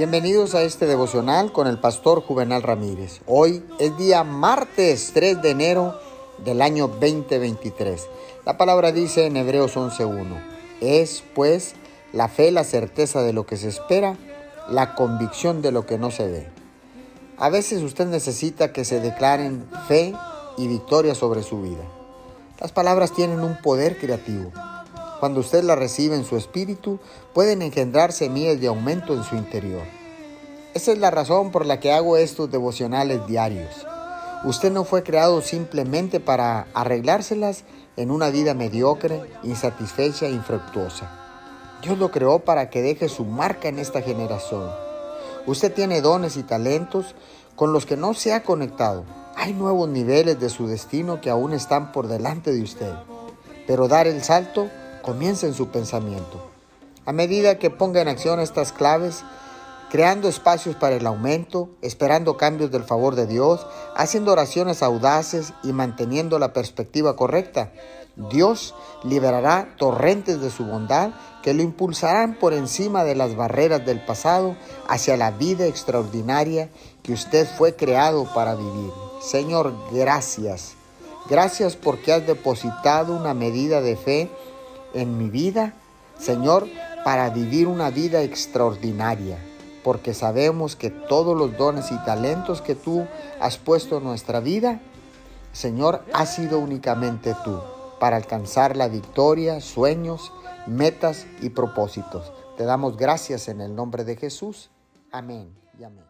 Bienvenidos a este devocional con el pastor Juvenal Ramírez. Hoy es día martes 3 de enero del año 2023. La palabra dice en Hebreos 11.1, es pues la fe la certeza de lo que se espera, la convicción de lo que no se ve. A veces usted necesita que se declaren fe y victoria sobre su vida. Las palabras tienen un poder creativo. Cuando usted las recibe en su espíritu, pueden engendrar semillas de aumento en su interior. Esa es la razón por la que hago estos devocionales diarios. Usted no fue creado simplemente para arreglárselas en una vida mediocre, insatisfecha e infructuosa. Dios lo creó para que deje su marca en esta generación. Usted tiene dones y talentos con los que no se ha conectado. Hay nuevos niveles de su destino que aún están por delante de usted. Pero dar el salto comienza en su pensamiento. A medida que ponga en acción estas claves, creando espacios para el aumento, esperando cambios del favor de Dios, haciendo oraciones audaces y manteniendo la perspectiva correcta, Dios liberará torrentes de su bondad que lo impulsarán por encima de las barreras del pasado hacia la vida extraordinaria que usted fue creado para vivir. Señor, gracias. Gracias porque has depositado una medida de fe en mi vida, Señor, para vivir una vida extraordinaria. Porque sabemos que todos los dones y talentos que tú has puesto en nuestra vida, Señor, ha sido únicamente tú para alcanzar la victoria, sueños, metas y propósitos. Te damos gracias en el nombre de Jesús. Amén y amén.